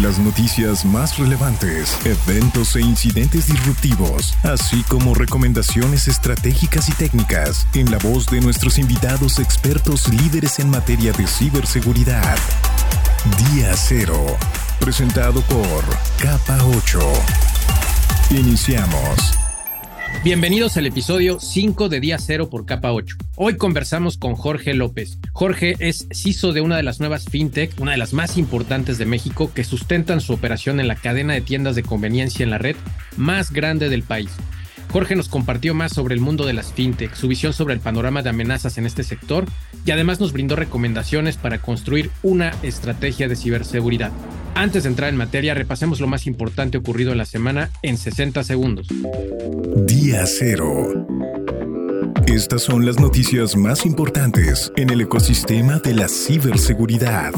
Las noticias más relevantes, eventos e incidentes disruptivos, así como recomendaciones estratégicas y técnicas en la voz de nuestros invitados expertos líderes en materia de ciberseguridad. Día Cero, presentado por Capa 8. Iniciamos. Bienvenidos al episodio 5 de Día Cero por Capa 8. Hoy conversamos con Jorge López. Jorge es CISO de una de las nuevas fintech, una de las más importantes de México, que sustentan su operación en la cadena de tiendas de conveniencia en la red más grande del país. Jorge nos compartió más sobre el mundo de las fintech, su visión sobre el panorama de amenazas en este sector y además nos brindó recomendaciones para construir una estrategia de ciberseguridad. Antes de entrar en materia, repasemos lo más importante ocurrido en la semana en 60 segundos. Día Cero. Estas son las noticias más importantes en el ecosistema de la ciberseguridad.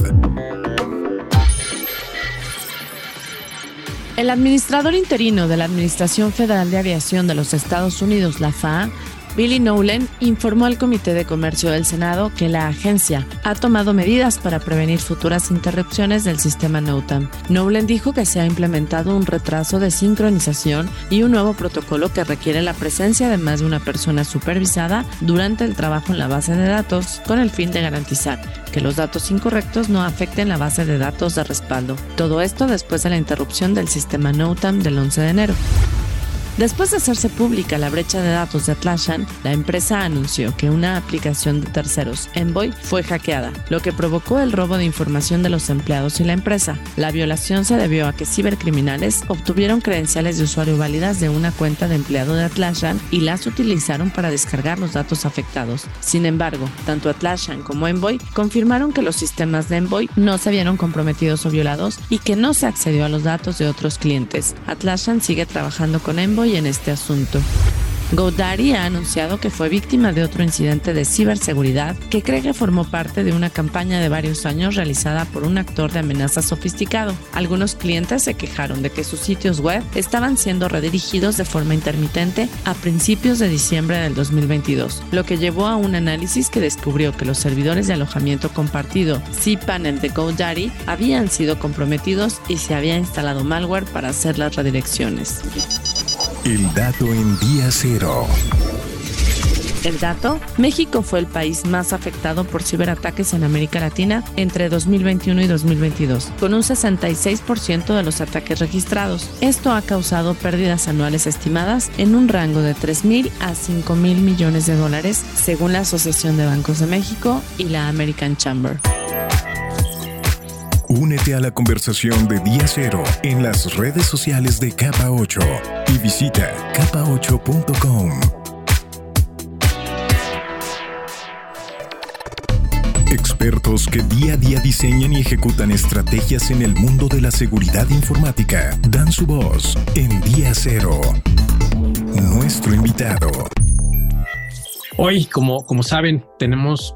El administrador interino de la Administración Federal de Aviación de los Estados Unidos, la FAA, Billy Nolan informó al Comité de Comercio del Senado que la agencia ha tomado medidas para prevenir futuras interrupciones del sistema NOTAM. Nolan dijo que se ha implementado un retraso de sincronización y un nuevo protocolo que requiere la presencia de más de una persona supervisada durante el trabajo en la base de datos con el fin de garantizar que los datos incorrectos no afecten la base de datos de respaldo. Todo esto después de la interrupción del sistema NOTAM del 11 de enero. Después de hacerse pública la brecha de datos de Atlassian, la empresa anunció que una aplicación de terceros, Envoy, fue hackeada, lo que provocó el robo de información de los empleados y la empresa. La violación se debió a que cibercriminales obtuvieron credenciales de usuario válidas de una cuenta de empleado de Atlassian y las utilizaron para descargar los datos afectados. Sin embargo, tanto Atlassian como Envoy confirmaron que los sistemas de Envoy no se vieron comprometidos o violados y que no se accedió a los datos de otros clientes. Atlassian sigue trabajando con Envoy en este asunto. GoDaddy ha anunciado que fue víctima de otro incidente de ciberseguridad que cree que formó parte de una campaña de varios años realizada por un actor de amenaza sofisticado. Algunos clientes se quejaron de que sus sitios web estaban siendo redirigidos de forma intermitente a principios de diciembre del 2022, lo que llevó a un análisis que descubrió que los servidores de alojamiento compartido cPanel de GoDaddy habían sido comprometidos y se había instalado malware para hacer las redirecciones. El dato en día cero. El dato, México fue el país más afectado por ciberataques en América Latina entre 2021 y 2022, con un 66% de los ataques registrados. Esto ha causado pérdidas anuales estimadas en un rango de 3.000 a 5.000 millones de dólares, según la Asociación de Bancos de México y la American Chamber. Únete a la conversación de Día Cero en las redes sociales de Capa 8 y visita capa8.com. Expertos que día a día diseñan y ejecutan estrategias en el mundo de la seguridad informática dan su voz en Día Cero. Nuestro invitado. Hoy, como, como saben, tenemos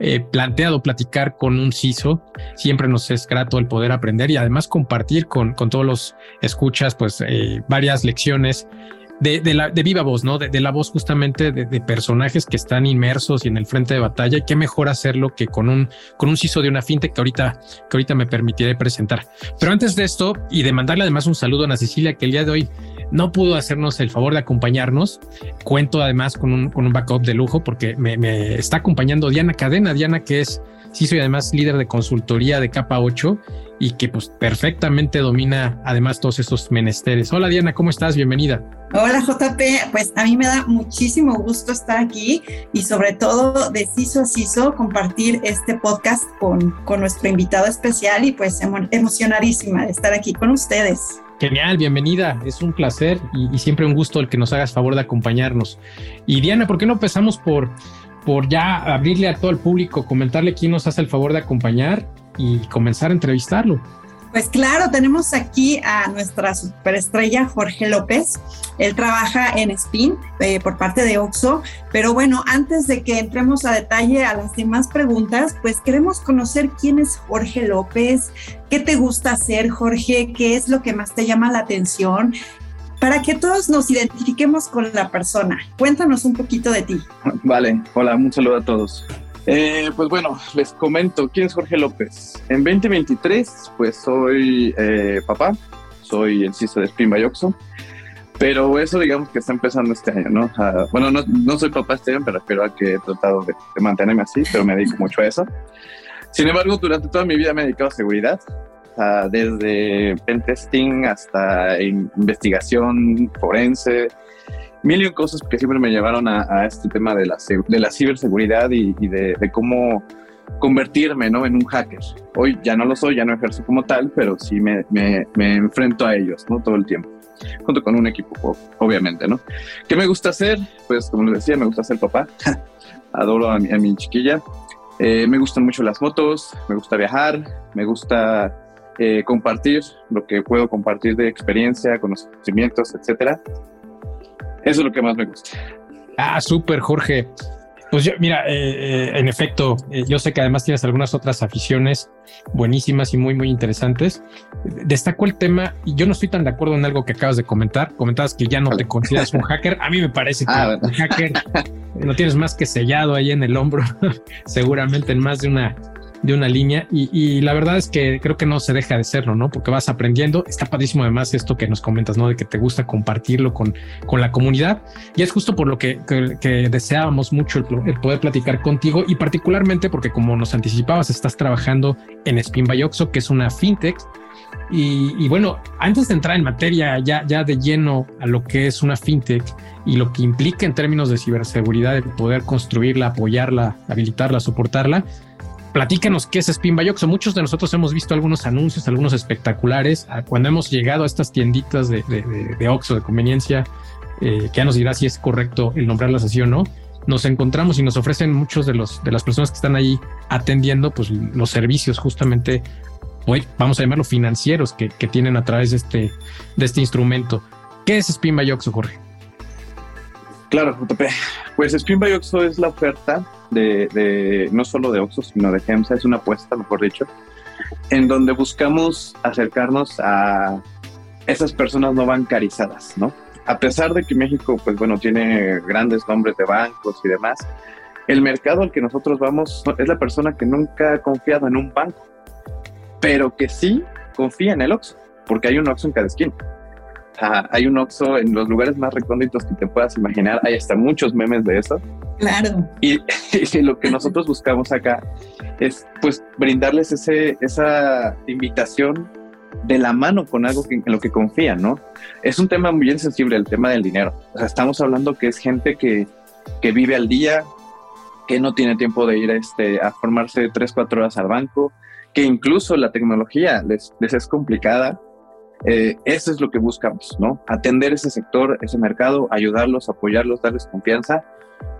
eh, planteado platicar con un CISO. Siempre nos es grato el poder aprender y además compartir con, con todos los escuchas, pues eh, varias lecciones de, de, viva voz, ¿no? De, de la voz justamente de, de, personajes que están inmersos y en el frente de batalla. Y qué mejor hacerlo que con un, con un CISO de una fintech que ahorita, que ahorita me permitiré presentar. Pero antes de esto y de mandarle además un saludo a Ana Cecilia, que el día de hoy no pudo hacernos el favor de acompañarnos. Cuento además con un, con un backup de lujo porque me, está acompañando Diana Cadena. Diana, que es CISO y además líder de consultoría de capa 8 y que pues perfectamente domina además todos estos menesteres. Hola Diana, ¿cómo estás? Bienvenida. Hola JP, pues a mí me da muchísimo gusto estar aquí y sobre todo de CISO a CISO compartir este podcast con, con nuestro invitado especial y pues emo emocionadísima de estar aquí con ustedes. Genial, bienvenida. Es un placer y, siempre un gusto el que nos hagas favor de acompañarnos. Y Diana, ¿por qué no empezamos por, por ya abrirle a todo el público, comentarle quién nos hace el favor de acompañar y comenzar a entrevistarlo? Pues claro, tenemos aquí a nuestra superestrella Jorge López. Él trabaja en Spin eh, por parte de Oxo. Pero bueno, antes de que entremos a detalle a las demás preguntas, pues queremos conocer quién es Jorge López, qué te gusta hacer, Jorge, qué es lo que más te llama la atención, para que todos nos identifiquemos con la persona. Cuéntanos un poquito de ti. Vale, hola, un saludo a todos. Eh, pues bueno, les comento, ¿quién es Jorge López? En 2023, pues soy eh, papá, soy el CISO de Spin Oxo, pero eso digamos que está empezando este año, ¿no? bueno, no, soy papá este año, pero espero a que he tratado de, mantenerme así, pero me dedico mucho a eso. Sin embargo, durante toda mi vida me he dedicado a seguridad, desde pentesting hasta investigación forense, mil y cosas que siempre me llevaron a, este tema de la, de la ciberseguridad y, de, cómo convertirme ¿no? en un hacker. Hoy ya no lo soy, ya no ejerzo como tal, pero sí me, me, me enfrento a ellos ¿no? todo el tiempo, junto con un equipo, obviamente. ¿no? ¿Qué me gusta hacer? Pues como les decía, me gusta ser papá. Adoro a mi, a mi chiquilla. Eh, me gustan mucho las motos, me gusta viajar, me gusta eh, compartir lo que puedo compartir de experiencia, conocimientos, etcétera. Eso es lo que más me gusta. Ah, súper, Jorge. Pues yo, mira, eh, eh, en efecto, eh, yo sé que además tienes algunas otras aficiones buenísimas y muy, muy interesantes. Destaco el tema, y yo no estoy tan de acuerdo en algo que acabas de comentar. Comentabas que ya no te consideras un hacker. A mí me parece que ah, un hacker lo tienes más que sellado ahí en el hombro, seguramente en más de una de una línea y, la verdad es que creo que no se deja de serlo, ¿no? Porque vas aprendiendo. Está padrísimo además esto que nos comentas, ¿no? De que te gusta compartirlo con, con la comunidad y es justo por lo que, deseábamos mucho el, poder platicar contigo y particularmente porque como nos anticipabas, estás trabajando en Spin by Oxo, que es una fintech. Y, bueno, antes de entrar en materia ya, ya de lleno a lo que es una fintech y lo que implica en términos de ciberseguridad, de poder construirla, apoyarla, habilitarla, soportarla, platícanos qué es Spin by Oxo. Muchos de nosotros hemos visto algunos anuncios, algunos espectaculares. Ah, cuando hemos llegado a estas tienditas de, de, Oxo de conveniencia, eh, que ya nos dirá si es correcto el nombrarlas así o no, nos encontramos y nos ofrecen muchos de los de las personas que están ahí atendiendo pues los servicios justamente hoy vamos a llamarlo financieros que, tienen a través de este de este instrumento. ¿Qué es Spin by Oxo, Jorge? Claro, JP. Pues Spin by Oxo es la oferta de, no solo de Oxxo, sino de GEMSA, es una apuesta, mejor dicho, en donde buscamos acercarnos a esas personas no bancarizadas, ¿no? A pesar de que México, pues bueno, tiene grandes nombres de bancos y demás, el mercado al que nosotros vamos es la persona que nunca ha confiado en un banco, pero que sí confía en el Oxxo, porque hay un Oxxo en cada esquina hay un Oxxo en los lugares más recónditos que te puedas imaginar. Hay hasta muchos memes de eso. Claro. Y, lo que nosotros buscamos acá es pues brindarles ese, esa invitación de la mano con algo en lo que confían, ¿no? Es un tema muy sensible, el tema del dinero. O sea, estamos hablando que es gente que, que vive al día, que no tiene tiempo de ir este, a formarse tres, cuatro horas al banco, que incluso la tecnología les, les es complicada eh, eso es lo que buscamos, ¿no? Atender ese sector, ese mercado, ayudarlos, apoyarlos, darles confianza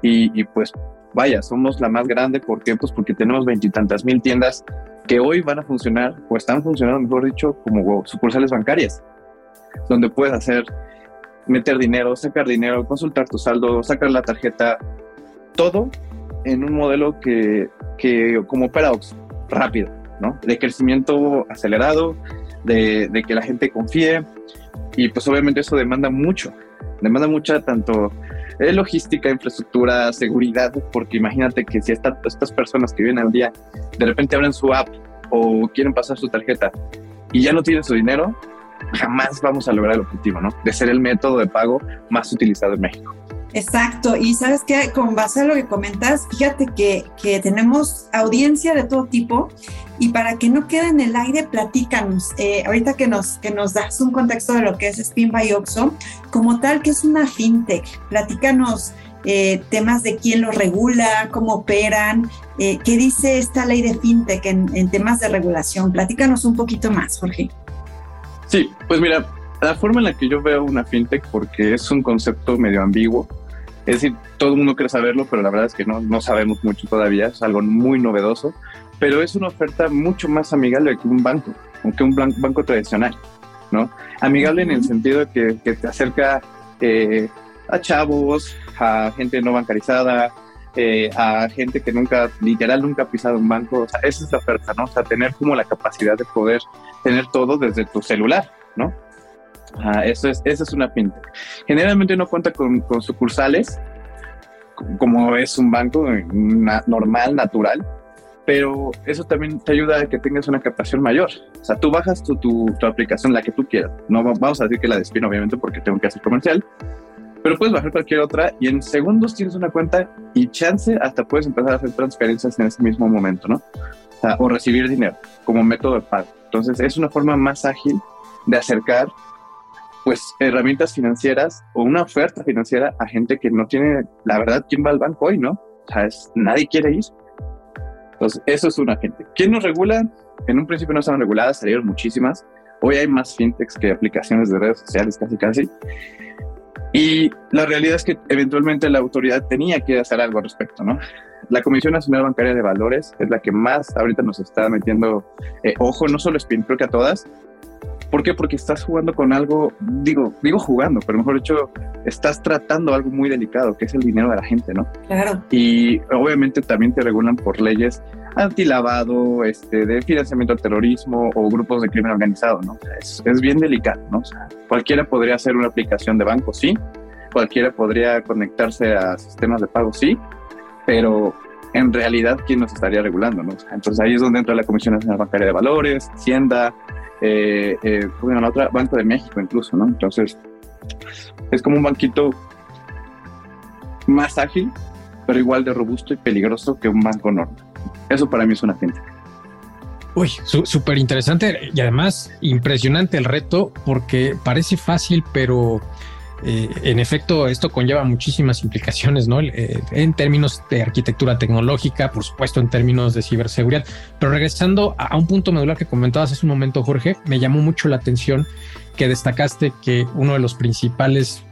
y, pues vaya, somos la más grande. ¿Por qué? Pues porque tenemos veintitantas mil tiendas que hoy van a funcionar o están funcionando, mejor dicho, como sucursales bancarias, donde puedes hacer, meter dinero, sacar dinero, consultar tu saldo, sacar la tarjeta, todo en un modelo que, que como opera rápido, ¿no? De crecimiento acelerado, de, que la gente confíe y pues obviamente eso demanda mucho, demanda mucha tanto eh, logística, infraestructura, seguridad, porque imagínate que si estas personas que vienen al día de repente abren su app o quieren pasar su tarjeta y ya no tienen su dinero, jamás vamos a lograr el objetivo, ¿no? De ser el método de pago más utilizado en México. Exacto, y sabes que con base a lo que comentas, fíjate que, que, tenemos audiencia de todo tipo y para que no quede en el aire, platícanos, eh, ahorita que nos, que nos das un contexto de lo que es Spin by Oxo, como tal que es una fintech, platícanos eh, temas de quién lo regula, cómo operan, eh, qué dice esta ley de fintech en, temas de regulación, platícanos un poquito más, Jorge. Sí, pues mira, la forma en la que yo veo una fintech, porque es un concepto medio ambiguo, es decir, todo el mundo quiere saberlo, pero la verdad es que no, no sabemos mucho todavía, es algo muy novedoso, pero es una oferta mucho más amigable que un banco. que un banco tradicional, ¿no? Amigable en el sentido de que, que te acerca eh, a chavos, a gente no bancarizada, eh, a gente que nunca, literal, nunca ha pisado un banco. O sea, esa es la oferta, ¿no? O sea, tener como la capacidad de poder tener todo desde tu celular, ¿no? eso es, esa es una fintech. Generalmente no cuenta con, con sucursales, como es un banco normal, natural, pero eso también te ayuda a que tengas una captación mayor. O sea, tú bajas tu, tu, tu aplicación, la que tú quieras. No vamos a decir que la despino, obviamente, porque tengo que hacer comercial, pero puedes bajar cualquier otra y en segundos tienes una cuenta y chance hasta puedes empezar a hacer transferencias en ese mismo momento, ¿no? O, sea, o recibir dinero como método de pago. Entonces es una forma más ágil de acercar pues herramientas financieras o una oferta financiera a gente que no tiene, la verdad, ¿quién va al banco hoy, no? O sea, es, nadie quiere ir. Entonces, eso es una gente. ¿Quién nos regula? En un principio no estaban reguladas, salieron muchísimas. Hoy hay más fintechs que aplicaciones de redes sociales, casi, casi. Y la realidad es que eventualmente la autoridad tenía que hacer algo al respecto, ¿no? La Comisión Nacional Bancaria de Valores es la que más ahorita nos está metiendo eh, ojo, no solo Spin, creo que a todas. ¿Por qué? Porque estás jugando con algo, digo, digo jugando, pero mejor dicho, estás tratando algo muy delicado, que es el dinero de la gente, ¿no? Claro. Y obviamente también te regulan por leyes antilavado, este, de financiamiento al terrorismo o grupos de crimen organizado, ¿no? Es, es bien delicado, ¿no? O sea, cualquiera podría hacer una aplicación de banco, sí, cualquiera podría conectarse a sistemas de pago, sí, pero en realidad, ¿quién nos estaría regulando, no? entonces ahí es donde entra la Comisión Nacional Bancaria de Valores, Hacienda, eh, eh, la otra? Banco de México incluso, ¿no? Entonces, es como un banquito más ágil, pero igual de robusto y peligroso que un banco normal. Eso para mí es una fintech. Uy, súper interesante y además impresionante el reto porque parece fácil, pero eh, en efecto esto conlleva muchísimas implicaciones, ¿no? Eh, en términos de arquitectura tecnológica, por supuesto en términos de ciberseguridad. Pero regresando a, un punto medular que comentabas hace un momento, Jorge, me llamó mucho la atención que destacaste que uno de los principales,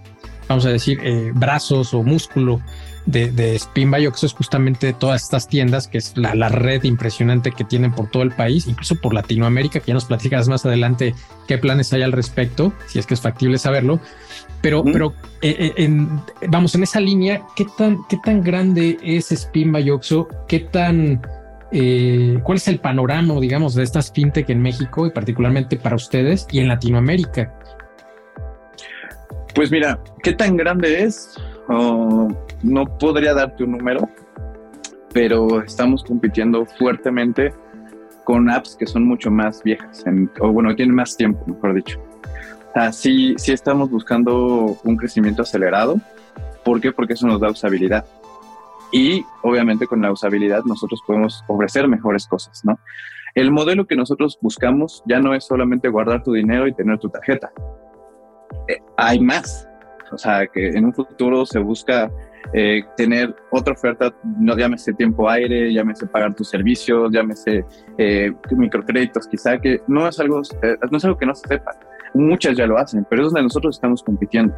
vamos a decir, eh, brazos o músculo de, de Spin que es justamente todas estas tiendas, que es la, red impresionante que tienen por todo el país, incluso por Latinoamérica, que ya nos platicas más adelante qué planes hay al respecto, si es que es factible saberlo. Pero, pero eh, eh, vamos, en esa línea, ¿qué tan, qué tan grande es Spin Oxo? ¿Qué tan... Eh, ¿Cuál es el panorama, digamos, de estas fintech en México y particularmente para ustedes y en Latinoamérica? Pues mira, ¿qué tan grande es? Oh, no podría darte un número, pero estamos compitiendo fuertemente con apps que son mucho más viejas, o bueno, tienen más tiempo, mejor dicho. Así sí, estamos buscando un crecimiento acelerado. ¿Por qué? Porque eso nos da usabilidad. Y obviamente con la usabilidad nosotros podemos ofrecer mejores cosas, ¿no? El modelo que nosotros buscamos ya no es solamente guardar tu dinero y tener tu tarjeta. Eh, hay más. O sea, que en un futuro se busca eh, tener otra oferta, no llámese tiempo aire, llámese pagar tus servicios, llámese eh, microcréditos, quizá que no es algo, eh, no es algo que no se sepa. Muchas ya lo hacen, pero es donde nosotros estamos compitiendo,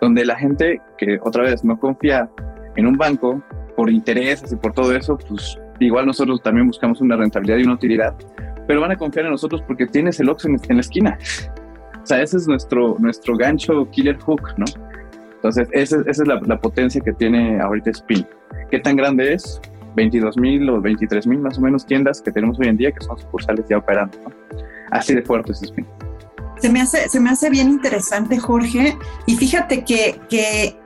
donde la gente que otra vez no confía en un banco por intereses y por todo eso, pues igual nosotros también buscamos una rentabilidad y una utilidad, pero van a confiar en nosotros porque tienes el Oxxo en, la esquina. O sea, ese es nuestro, nuestro gancho killer hook, ¿no? Entonces, esa, es la, potencia que tiene ahorita Spin. ¿Qué tan grande es? 22 mil o 23 mil más o menos tiendas que tenemos hoy en día que son sucursales ya operando. Así de fuerte es Spin. Se me hace, se me hace bien interesante, Jorge. Y fíjate que, que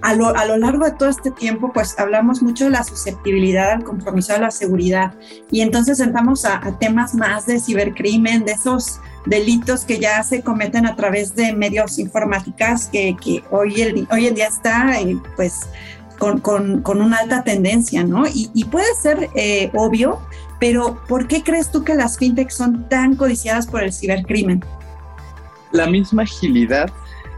a lo, a lo, largo de todo este tiempo, pues hablamos mucho de la susceptibilidad al compromiso de la seguridad. Y entonces entramos a, temas más de cibercrimen, de esos delitos que ya se cometen a través de medios informáticas que, que hoy, el, hoy en día está eh, pues con, con, con, una alta tendencia, ¿no? Y, y puede ser eh, obvio, pero ¿por qué crees tú que las fintechs son tan codiciadas por el cibercrimen? La misma agilidad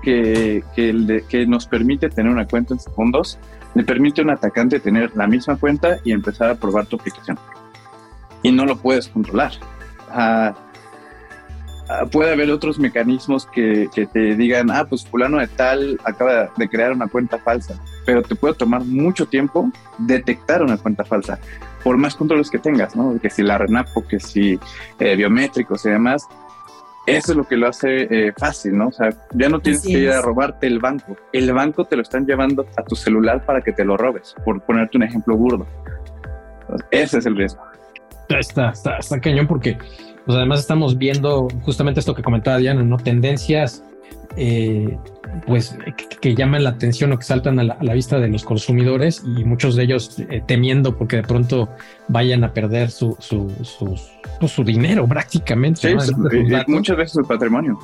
que, que, que nos permite tener una cuenta en segundos, le permite a un atacante tener la misma cuenta y empezar a probar tu aplicación. Y no lo puedes controlar. Ah, Ah, puede haber otros mecanismos que, te digan, ah, pues fulano de tal acaba de crear una cuenta falsa. pero te puede tomar mucho tiempo detectar una cuenta falsa, por más controles que tengas, ¿no? Que si la RENAPO, que si eh, biométricos y demás, eso es lo que lo hace eh, fácil, ¿no? O sea, ya no tienes que ir a robarte el banco. El banco te lo están llevando a tu celular para que te lo robes, por ponerte un ejemplo burdo. ese es el riesgo. Está, está, está cañón porque pues además estamos viendo justamente esto que comentaba Diana, ¿no? Tendencias eh, pues que, llaman la atención o que saltan a la, vista de los consumidores y muchos de ellos eh, temiendo porque de pronto vayan a perder su, su, pues, su dinero prácticamente. muchas veces el patrimonio.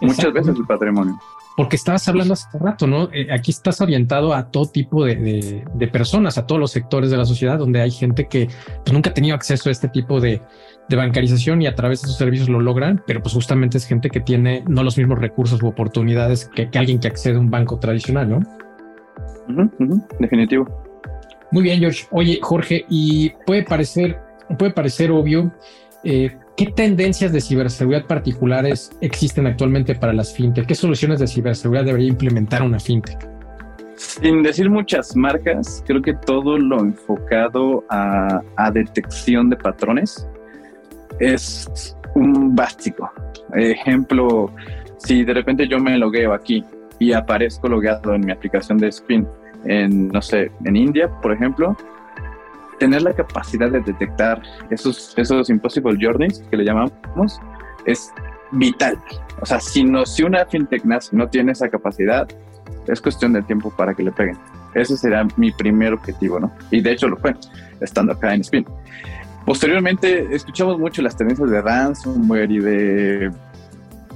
Muchas veces el patrimonio. Porque estabas hablando hace rato, ¿no? Eh, aquí estás orientado a todo tipo de, de, personas, a todos los sectores de la sociedad, donde hay gente que pues, nunca ha tenido acceso a este tipo de, de bancarización y a través de sus servicios lo logran, pero pues justamente es gente que tiene no los mismos recursos u oportunidades que, alguien que accede a un banco tradicional, ¿no? definitivo. Muy bien, George. Oye, Jorge, y puede parecer, puede parecer obvio, eh, ¿qué tendencias de ciberseguridad particulares existen actualmente para las fintech? ¿Qué soluciones de ciberseguridad debería implementar una fintech? Sin decir muchas marcas, creo que todo lo enfocado a, a detección de patrones es un básico. Ejemplo, si de repente yo me logueo aquí y aparezco logueado en mi aplicación de Spin en, no sé, en India, por ejemplo, tener la capacidad de detectar esos, esos impossible journeys que le llamamos es vital. O sea, si, no, si una fintech no tiene esa capacidad, es cuestión de tiempo para que le peguen. Ese será mi primer objetivo, ¿no? Y de hecho lo fue, estando acá en Spin. Posteriormente escuchamos mucho las tendencias de ransomware y de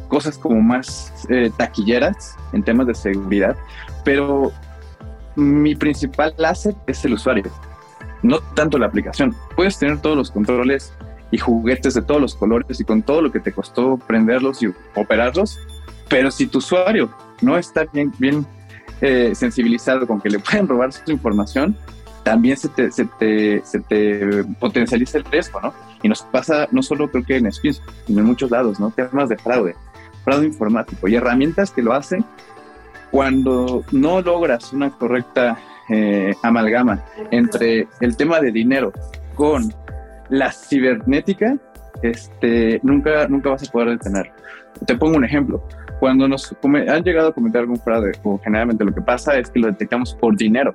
cosas como más eh, taquilleras en temas de seguridad, pero mi principal asset es el usuario, no tanto la aplicación. Puedes tener todos los controles y juguetes de todos los colores y con todo lo que te costó prenderlos y operarlos, pero si tu usuario no está bien, eh, sensibilizado con que le pueden robar su información, también se te, se te, se te potencializa el riesgo, ¿no? Y nos pasa no solo creo que en Spins, sino en muchos lados, ¿no? Temas de fraude, fraude informático y herramientas que lo hacen cuando no logras una correcta eh, amalgama entre el tema de dinero con la cibernética, este, nunca, nunca vas a poder detenerlo. Te pongo un ejemplo. Cuando nos han llegado a cometer algún fraude, o generalmente lo que pasa es que lo detectamos por dinero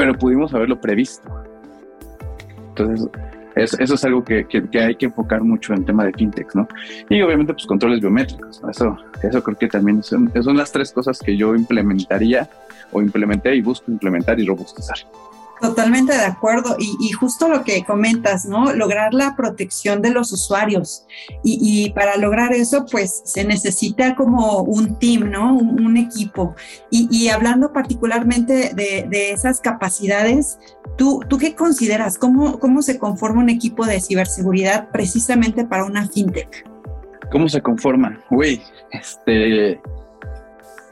pero pudimos haberlo previsto. Entonces, eso, es algo que, hay que enfocar mucho en el tema de fintech, ¿no? Y obviamente, pues controles biométricos, Eso, eso creo que también son, son las tres cosas que yo implementaría o implementé y busco implementar y robustizar. Totalmente de acuerdo. Y, justo lo que comentas, ¿no? Lograr la protección de los usuarios. Y, para lograr eso, pues se necesita como un team, ¿no? Un, equipo. Y, hablando particularmente de, esas capacidades, ¿tú, ¿tú qué consideras? ¿Cómo, ¿Cómo se conforma un equipo de ciberseguridad precisamente para una fintech? ¿Cómo se conforma? Uy, este.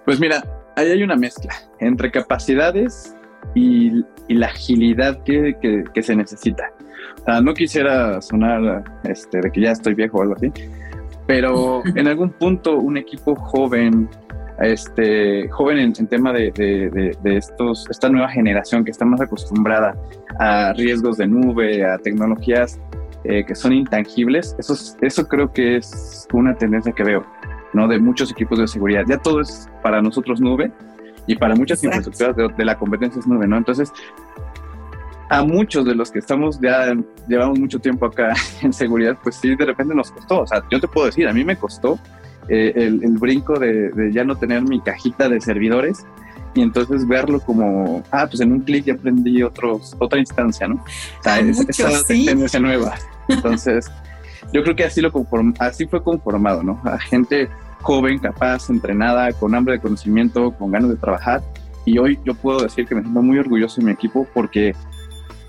Pues mira, ahí hay una mezcla entre capacidades y, la agilidad que, que, se necesita. no quisiera sonar este, de que ya estoy viejo o algo así, pero en algún punto un equipo joven, este, joven en, tema de, de, estos, esta nueva generación que está más acostumbrada a riesgos de nube, a tecnologías eh, que son intangibles, eso, eso creo que es una tendencia que veo, ¿no? De muchos equipos de seguridad. Ya todo es para nosotros nube, y para muchas infraestructuras de, la competencia es nube, ¿no? Entonces, a muchos de los que estamos ya llevamos mucho tiempo acá en seguridad, pues sí, de repente nos costó. O sea, yo te puedo decir, a mí me costó eh, el, brinco de, ya no tener mi cajita de servidores y entonces verlo como, ah, pues en un clic ya aprendí otros, otra instancia, ¿no? O sea, es, esa tendencia nueva. Entonces, yo creo que así, lo conform, así fue conformado, ¿no? A gente joven, capaz, entrenada, con hambre de conocimiento, con ganas de trabajar. Y hoy yo puedo decir que me siento muy orgulloso de mi equipo porque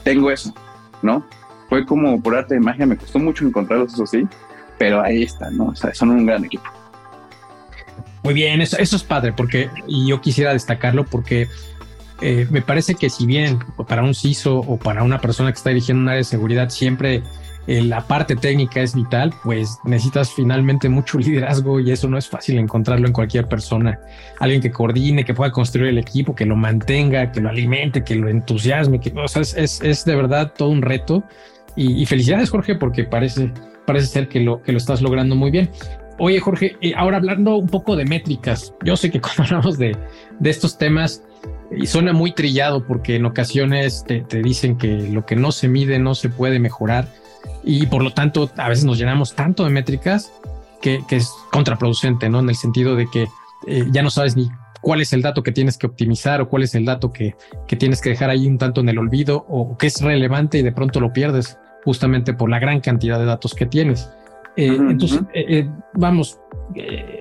tengo eso, ¿no? Fue como por arte de magia, me costó mucho encontrarlos, eso sí, pero ahí están, ¿no? O sea, son un gran equipo. Muy bien, eso, eso es padre, porque yo quisiera destacarlo porque eh, me parece que si bien para un CISO o para una persona que está dirigiendo un área de seguridad siempre eh, la parte técnica es vital, pues necesitas finalmente mucho liderazgo y eso no es fácil encontrarlo en cualquier persona. Alguien que coordine, que pueda construir el equipo, que lo mantenga, que lo alimente, que lo entusiasme, que o sea, es, es, de verdad todo un reto. Y, felicidades, Jorge, porque parece, parece ser que lo, que lo estás logrando muy bien. Oye, Jorge, eh, ahora hablando un poco de métricas, yo sé que cuando hablamos de, de estos temas, y suena muy trillado porque en ocasiones te, te, dicen que lo que no se mide no se puede mejorar y por lo tanto a veces nos llenamos tanto de métricas que, es contraproducente, ¿no? En el sentido de que eh, ya no sabes ni cuál es el dato que tienes que optimizar o cuál es el dato que, que tienes que dejar ahí un tanto en el olvido o que es relevante y de pronto lo pierdes justamente por la gran cantidad de datos que tienes. Eh, entonces, eh, vamos,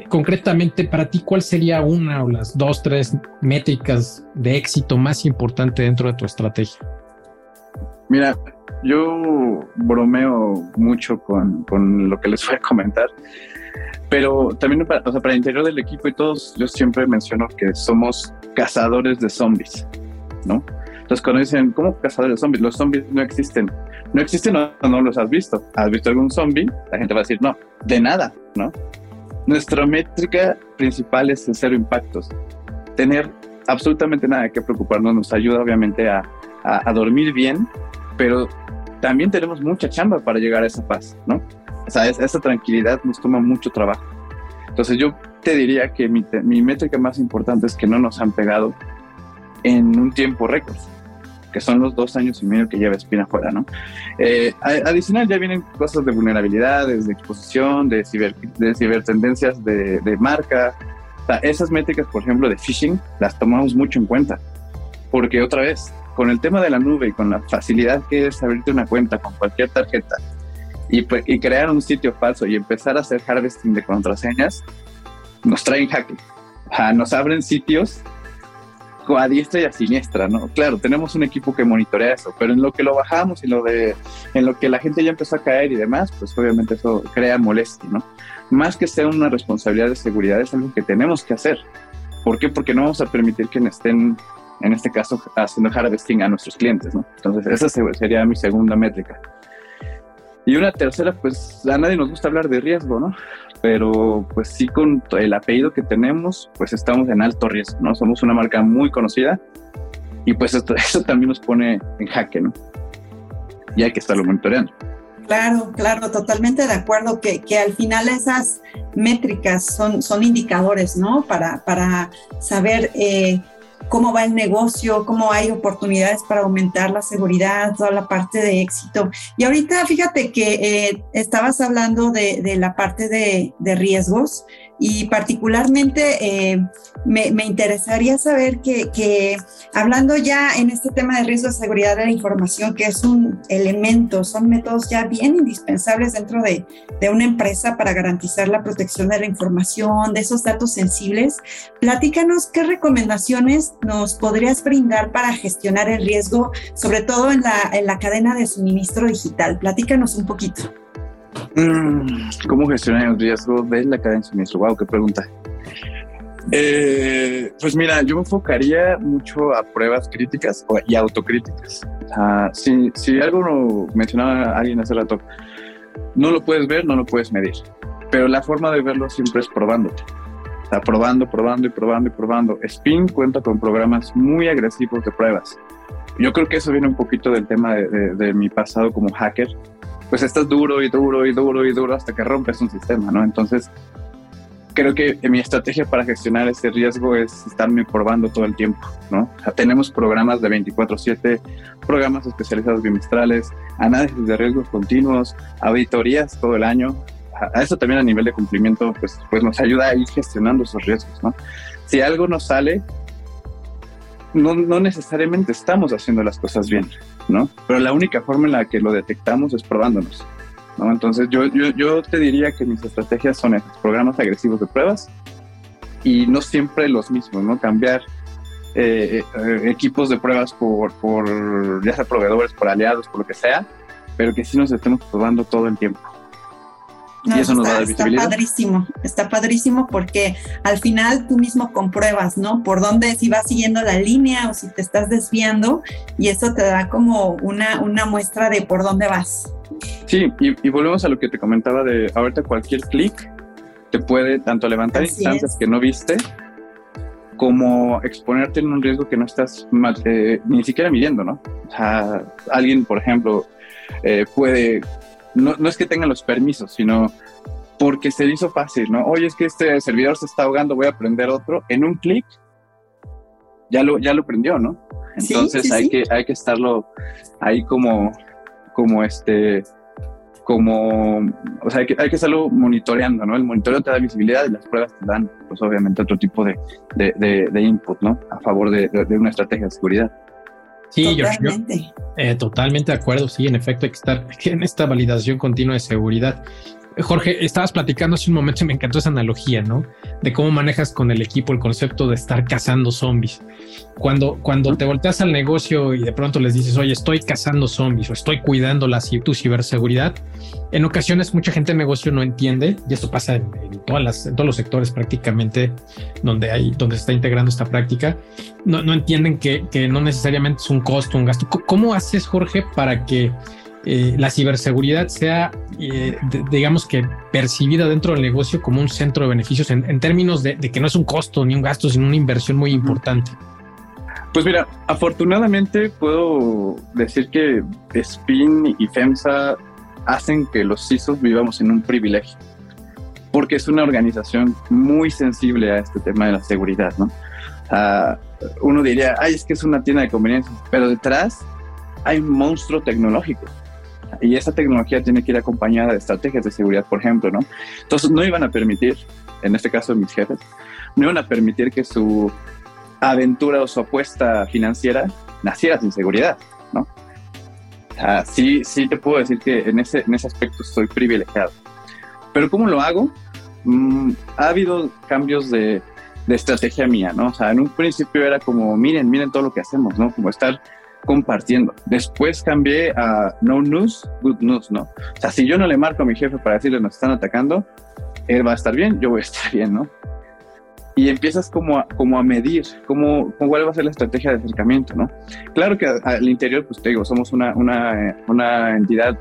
concretamente para ti, ¿cuál sería una o las dos, tres métricas de éxito más importante dentro de tu estrategia? Mira, yo bromeo mucho con, con, lo que les voy a comentar, pero también para, o sea, para el interior del equipo y todos, yo siempre menciono que somos cazadores de zombies, ¿no? Entonces cuando dicen, ¿cómo cazadores de zombies? Los zombies no existen. No existen o no los has visto. ¿Has visto algún zombie? La gente va a decir, no, de nada, ¿no? Nuestra métrica principal es el cero impactos. Tener absolutamente nada que preocuparnos nos ayuda obviamente a, a, a dormir bien, pero también tenemos mucha chamba para llegar a esa paz, ¿no? O sea, esa tranquilidad nos toma mucho trabajo. Entonces yo te diría que mi, mi métrica más importante es que no nos han pegado en un tiempo récord, que son los dos años y medio que lleva Espina fuera, ¿no? Eh, adicional ya vienen cosas de vulnerabilidades, de exposición, de, ciber, de cibertendencias de, de marca. O sea, esas métricas, por ejemplo, de phishing, las tomamos mucho en cuenta, porque otra vez, con el tema de la nube y con la facilidad que es abrirte una cuenta con cualquier tarjeta y, pues, y crear un sitio falso y empezar a hacer harvesting de contraseñas, nos traen hacking. nos abren sitios a diestra y a siniestra, ¿no? Claro, tenemos un equipo que monitorea eso, pero en lo que lo bajamos y lo de, en lo que la gente ya empezó a caer y demás, pues obviamente eso crea molestia, ¿no? Más que sea una responsabilidad de seguridad, es algo que tenemos que hacer. ¿Por qué? Porque no vamos a permitir que estén en este caso haciendo harvesting a nuestros clientes, ¿no? Entonces esa sería mi segunda métrica. Y una tercera, pues a nadie nos gusta hablar de riesgo, ¿no? Pero pues sí con el apellido que tenemos, pues estamos en alto riesgo, ¿no? Somos una marca muy conocida y pues esto, eso también nos pone en jaque, ¿no? Y hay que estarlo monitoreando. Claro, claro, totalmente de acuerdo que, que, al final esas métricas son, son indicadores, ¿no? Para, para saber eh, cómo va el negocio, cómo hay oportunidades para aumentar la seguridad, toda la parte de éxito. Y ahorita fíjate que eh, estabas hablando de, la parte de, de riesgos y particularmente eh, me, interesaría saber que, hablando ya en este tema de riesgo de seguridad de la información, que es un elemento, son métodos ya bien indispensables dentro de, de una empresa para garantizar la protección de la información, de esos datos sensibles, platícanos qué recomendaciones nos podrías brindar para gestionar el riesgo, sobre todo en la, en la cadena de suministro digital. Platícanos un poquito. Mm, ¿Cómo gestionar el riesgo de la cadena de suministro? Wow, qué pregunta. Eh, pues mira, yo me enfocaría mucho a pruebas críticas y autocríticas. si, si algo no mencionaba alguien hace rato, no lo puedes ver, no lo puedes medir. Pero la forma de verlo siempre es probándote. Está probando, probando y probando y probando. Spin cuenta con programas muy agresivos de pruebas. Yo creo que eso viene un poquito del tema de mi pasado como hacker pues estás duro y duro y duro y duro hasta que rompes un sistema, ¿no? Entonces, creo que mi estrategia para gestionar ese riesgo es estarme probando todo el tiempo, ¿no? Tenemos programas de 24/7, programas especializados bimestrales, análisis de riesgos continuos, auditorías todo el año. A eso también a nivel de cumplimiento, pues, pues nos ayuda a ir gestionando esos riesgos, ¿no? Si algo nos sale, no necesariamente estamos haciendo las cosas bien, ¿no? Pero la única forma en la que lo detectamos es probándonos, ¿no? Entonces yo, yo, yo te diría que mis estrategias son estos programas agresivos de pruebas y no siempre los mismos, ¿no? Cambiar eh, eh, equipos de pruebas por, por, ya sea proveedores, por aliados, por lo que sea, pero que sí nos estemos probando todo el tiempo y eso está, nos va a dar visibilidad. Está padrísimo, está padrísimo porque al final tú mismo compruebas, ¿no? Por dónde, si vas siguiendo la línea o si te estás desviando y eso te da como una, una muestra de por dónde vas. Sí, y, volvemos a lo que te comentaba de ahorita cualquier clic te puede tanto levantar instancias que no viste como exponerte en un riesgo que no estás eh, ni siquiera midiendo, ¿no? O sea, alguien, por ejemplo, eh, puede, no, no, es que tenga los permisos, sino porque se le hizo fácil, ¿no? Oye, es que este servidor se está ahogando, voy a prender otro. En un clic ya lo, ya lo prendió, ¿no? Entonces hay, Que, hay que estarlo ahí como, como este, como, o sea, hay que, hay que estarlo monitoreando, ¿no? El monitoreo te da visibilidad y las pruebas te dan, pues obviamente, otro tipo de, de, de, input, ¿no? A favor de, una estrategia de seguridad. Sí, totalmente. Yo, eh, totalmente de acuerdo. Sí, en efecto, hay que estar en esta validación continua de seguridad. Jorge, estabas platicando hace un momento y me encantó esa analogía, ¿no? De cómo manejas con el equipo el concepto de estar cazando zombies. Cuando, cuando te volteas al negocio y de pronto les dices, oye, estoy cazando zombies o estoy cuidando la, tu ciberseguridad, en ocasiones mucha gente de negocio no entiende, y esto pasa en, todas las, en todos los sectores prácticamente donde, hay, donde se está integrando esta práctica, no, no entienden que, que no necesariamente es un costo, un gasto. ¿Cómo haces, Jorge, para que eh, la ciberseguridad sea, eh, digamos que percibida dentro del negocio como un centro de beneficios en, términos de, que no es un costo ni un gasto, sino una inversión muy importante. Pues mira, afortunadamente puedo decir que SPIN y FEMSA hacen que los CISOs vivamos en un privilegio, porque es una organización muy sensible a este tema de la seguridad, ¿no? uno diría, ay, es que es una tienda de conveniencia, pero detrás hay un monstruo tecnológico. Y esa tecnología tiene que ir acompañada de estrategias de seguridad, por ejemplo, ¿no? Entonces no iban a permitir, en este caso mis jefes, no iban a permitir que su aventura o su apuesta financiera naciera sin seguridad, ¿no? sí, sí te puedo decir que en ese, en ese aspecto estoy privilegiado. Pero ¿cómo lo hago? Mm, ha habido cambios de, de estrategia mía, ¿no? O sea, en un principio era como, miren, miren todo lo que hacemos, ¿no? Como estar compartiendo. Después cambié a no news, good news, ¿no? O sea, si yo no le marco a mi jefe para decirle nos están atacando, él va a estar bien, yo voy a estar bien, ¿no? Y empiezas como a, como a medir cómo, cuál va a ser la estrategia de acercamiento, ¿no? Claro que al interior, pues te digo, somos una, una, una entidad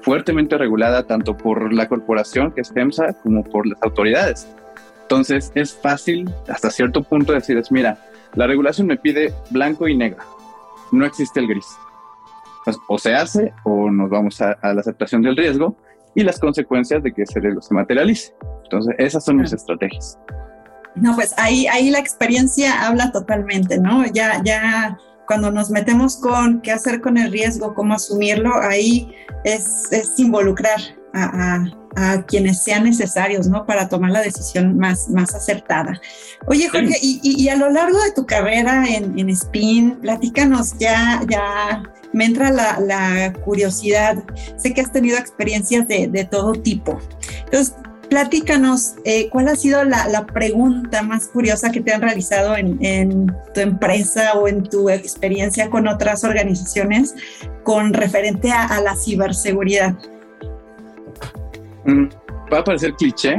fuertemente regulada tanto por la corporación, que es FEMSA, como por las autoridades. Entonces es fácil hasta cierto punto decirles, mira, la regulación me pide blanco y negro no existe el gris. O se hace o nos vamos a, la aceptación del riesgo y las consecuencias de que ese riesgo se materialice. Entonces, esas son mis estrategias. No, pues ahí, ahí la experiencia habla totalmente, ¿no? Ya, ya cuando nos metemos con qué hacer con el riesgo, cómo asumirlo, ahí es, es involucrar a, a, quienes sean necesarios, ¿no? Para tomar la decisión más, más acertada. Oye, Jorge, y, y, a lo largo de tu carrera en, en Spin, platícanos ya, ya me entra la, la, curiosidad. Sé que has tenido experiencias de, de todo tipo. Entonces, platícanos, eh, ¿cuál ha sido la, la, pregunta más curiosa que te han realizado en, en, tu empresa o en tu experiencia con otras organizaciones con referente a, a la ciberseguridad? Mm, va a parecer cliché,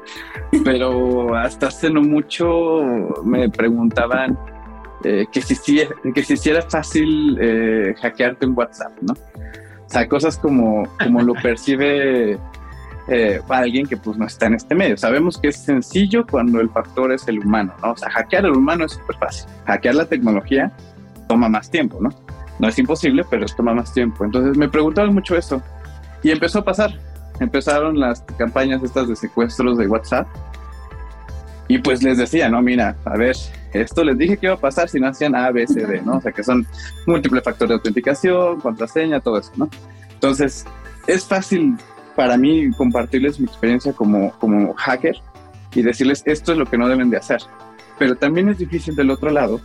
pero hasta hace no mucho me preguntaban eh, que, si, que si era fácil eh, hackearte en WhatsApp, ¿no? O sea, cosas como, como lo percibe eh, alguien que pues no está en este medio. Sabemos que es sencillo cuando el factor es el humano, ¿no? O sea, hackear al humano es súper fácil. Hackear la tecnología toma más tiempo, ¿no? No es imposible, pero toma más tiempo. Entonces me preguntaban mucho eso y empezó a pasar empezaron las campañas estas de secuestros de WhatsApp. Y pues les decía, no, mira, a ver, esto les dije que iba a pasar si no hacían A, B, C, D, ¿no? O sea, que son múltiples factores de autenticación, contraseña, todo eso, ¿no? Entonces, es fácil para mí compartirles mi experiencia como, como hacker y decirles esto es lo que no deben de hacer. Pero también es difícil del otro lado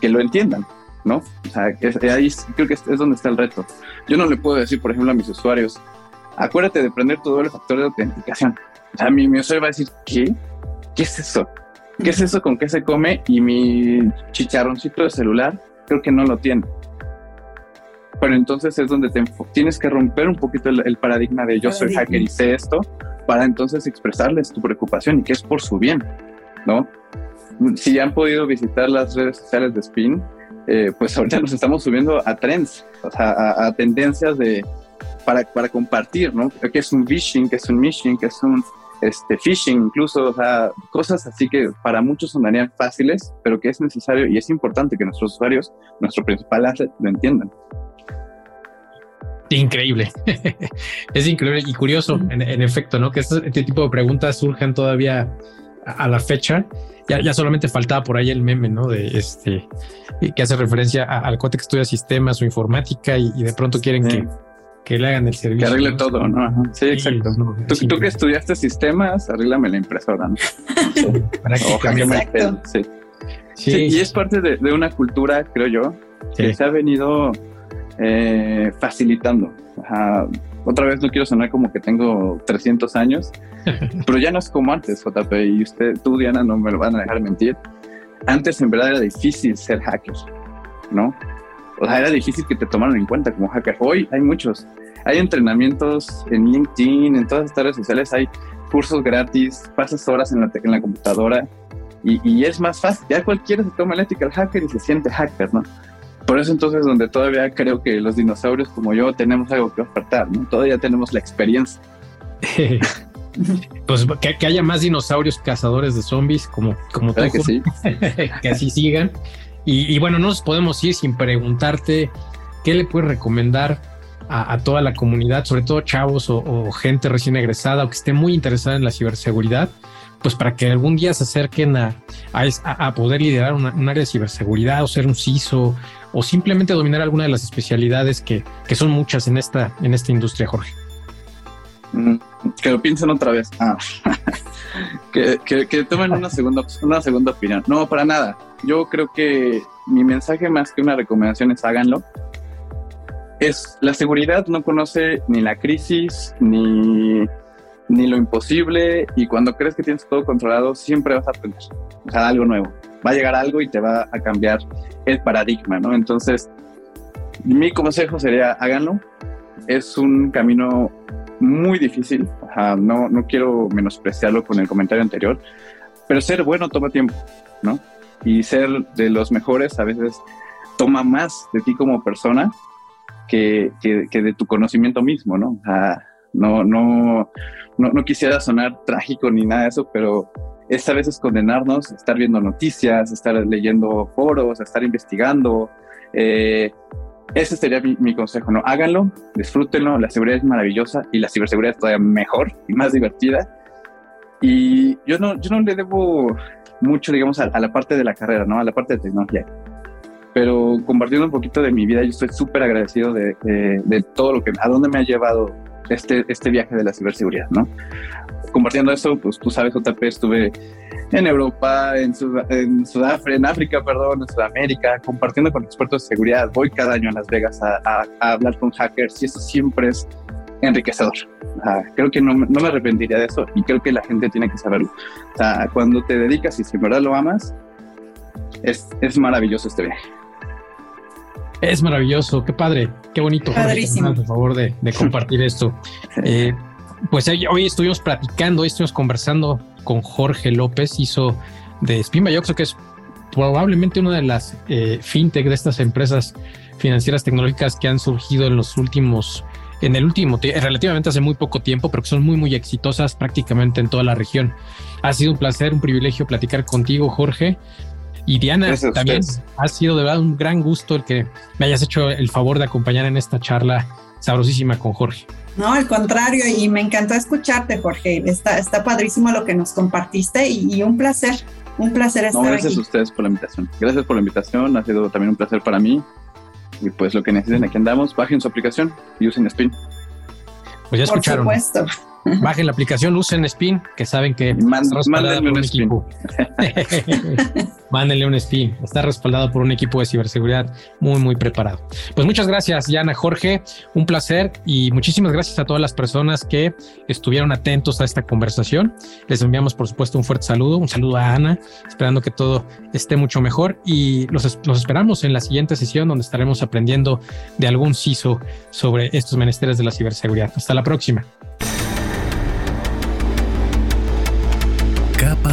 que lo entiendan, ¿no? O sea, ahí creo que es, es donde está el reto. Yo no le puedo decir, por ejemplo, a mis usuarios, acuérdate de prender tu doble factor de autenticación. O sea, mi, mi usuario va a decir, ¿qué? ¿Qué es eso? ¿Qué es eso con qué se come? Y mi chicharroncito de celular creo que no lo tiene. Pero entonces es donde te tienes que romper un poquito el, paradigma de yo soy hacker y sé esto, para entonces expresarles tu preocupación y que es por su bien, ¿no? Si han podido visitar las redes sociales de Spin, eh, pues ahorita nos estamos subiendo a trends, o sea, a tendencias de, para, para compartir, ¿no? ¿Qué es un phishing? ¿Qué es un mishing? ¿Qué es un este, phishing? Incluso, o sea, cosas así que para muchos sonarían fáciles, pero que es necesario y es importante que nuestros usuarios, nuestro principal asset, lo entiendan. Increíble. es increíble y curioso, en, efecto, ¿no? Que este, este, tipo de preguntas surjan todavía a, la fecha. Ya, ya, solamente faltaba por ahí el meme, ¿no? De este, que hace referencia al cuate que estudia sistemas o informática y, de pronto quieren que, que, le hagan el servicio. Que arregle todo, ¿no? Sí, exacto. tú, que estudiaste sistemas, arréglame la impresora, ¿no? Prácticamente. Sí. Sí. y es parte de, de, una cultura, creo yo, que se ha venido eh, facilitando. Otra vez no quiero sonar como que tengo 300 años, pero ya no es como antes, JP, y usted, tú, Diana, no me lo van a dejar mentir. Antes en verdad era difícil ser hacker, ¿no? O sea, era difícil que te tomaran en cuenta como hacker. Hoy hay muchos. Hay entrenamientos en LinkedIn, en todas estas redes sociales, hay cursos gratis, pasas horas en la, en la computadora y, y, es más fácil. Ya cualquiera se toma el ethical hacker y se siente hacker, ¿no? Por eso entonces donde todavía creo que los dinosaurios como yo tenemos algo que ofertar, ¿no? Todavía tenemos la experiencia. pues que, haya más dinosaurios cazadores de zombies como, como tú, que, sí? que así sigan. Y, bueno, no nos podemos ir sin preguntarte qué le puedes recomendar a, toda la comunidad, sobre todo chavos o, gente recién egresada o que esté muy interesada en la ciberseguridad, pues para que algún día se acerquen a, a, poder liderar un área de ciberseguridad o ser un CISO o simplemente dominar alguna de las especialidades que, son muchas en esta, en esta industria, Jorge? Mm, que lo piensen otra vez. Ah. que, que, tomen una segunda, una segunda opinión. No, para nada. Yo creo que mi mensaje más que una recomendación es háganlo. Es la seguridad no conoce ni la crisis ni, ni lo imposible y cuando crees que tienes todo controlado siempre vas a aprender, o sea, algo nuevo va a llegar algo y te va a cambiar el paradigma, ¿no? Entonces, mi consejo sería háganlo. Es un camino muy difícil, no, no quiero menospreciarlo con el comentario anterior, pero ser bueno toma tiempo, ¿no? Y ser de los mejores a veces toma más de ti como persona que, que, de tu conocimiento mismo, ¿no? no, no, no, no quisiera sonar trágico ni nada de eso, pero es a veces condenarnos, estar viendo noticias, estar leyendo foros, estar investigando. Eh, ese sería mi, consejo, ¿no? Háganlo, disfrútenlo, la seguridad es maravillosa y la ciberseguridad es todavía mejor y más divertida. Y yo no, yo no le debo mucho, digamos, a, la parte de la carrera, ¿no? A la parte de tecnología. Pero compartiendo un poquito de mi vida, yo estoy súper agradecido de, de, todo lo que, a dónde me ha llevado este, este viaje de la ciberseguridad, ¿no? compartiendo eso, pues tú sabes, JP, estuve en Europa, en, en Sudáfrica, en África, perdón, en Sudamérica, compartiendo con expertos de seguridad. Voy cada año a Las Vegas a, hablar con hackers y eso siempre es enriquecedor. creo que no, no, me arrepentiría de eso y creo que la gente tiene que saberlo. O sea, cuando te dedicas y si en verdad lo amas, es, es maravilloso este viaje. Es maravilloso, qué padre, qué bonito. Padrísimo. Por favor de, de compartir esto. Eh, pues hoy estuvimos platicando, hoy estuvimos conversando con Jorge López, hizo de Spinba Yoxo, que es probablemente una de las eh, fintech de estas empresas financieras tecnológicas que han surgido en los últimos, en el último, relativamente hace muy poco tiempo, pero que son muy, muy exitosas prácticamente en toda la región. Ha sido un placer, un privilegio platicar contigo, Jorge. Y Diana, también ha sido de verdad un gran gusto el que me hayas hecho el favor de acompañar en esta charla sabrosísima con Jorge. No, al contrario, y me encantó escucharte, Jorge. Está, está padrísimo lo que nos compartiste y, un placer, un placer estar no, gracias a ustedes por la invitación. Gracias por la invitación, ha sido también un placer para mí. Y pues lo que necesiten, aquí andamos, bajen su aplicación y usen Spin. Pues ya escucharon. Por supuesto. Bajen la aplicación, usen Spin, que saben que mándenle un, equipo. mándenle un Spin. Está respaldado por un equipo de ciberseguridad muy, muy preparado. Pues muchas gracias, Yana, Jorge. Un placer y muchísimas gracias a todas las personas que estuvieron atentos a esta conversación. Les enviamos, por supuesto, un fuerte saludo, un saludo a Ana, esperando que todo esté mucho mejor y los, los esperamos en la siguiente sesión donde estaremos aprendiendo de algún CISO sobre estos menesteres de la ciberseguridad. Hasta la próxima.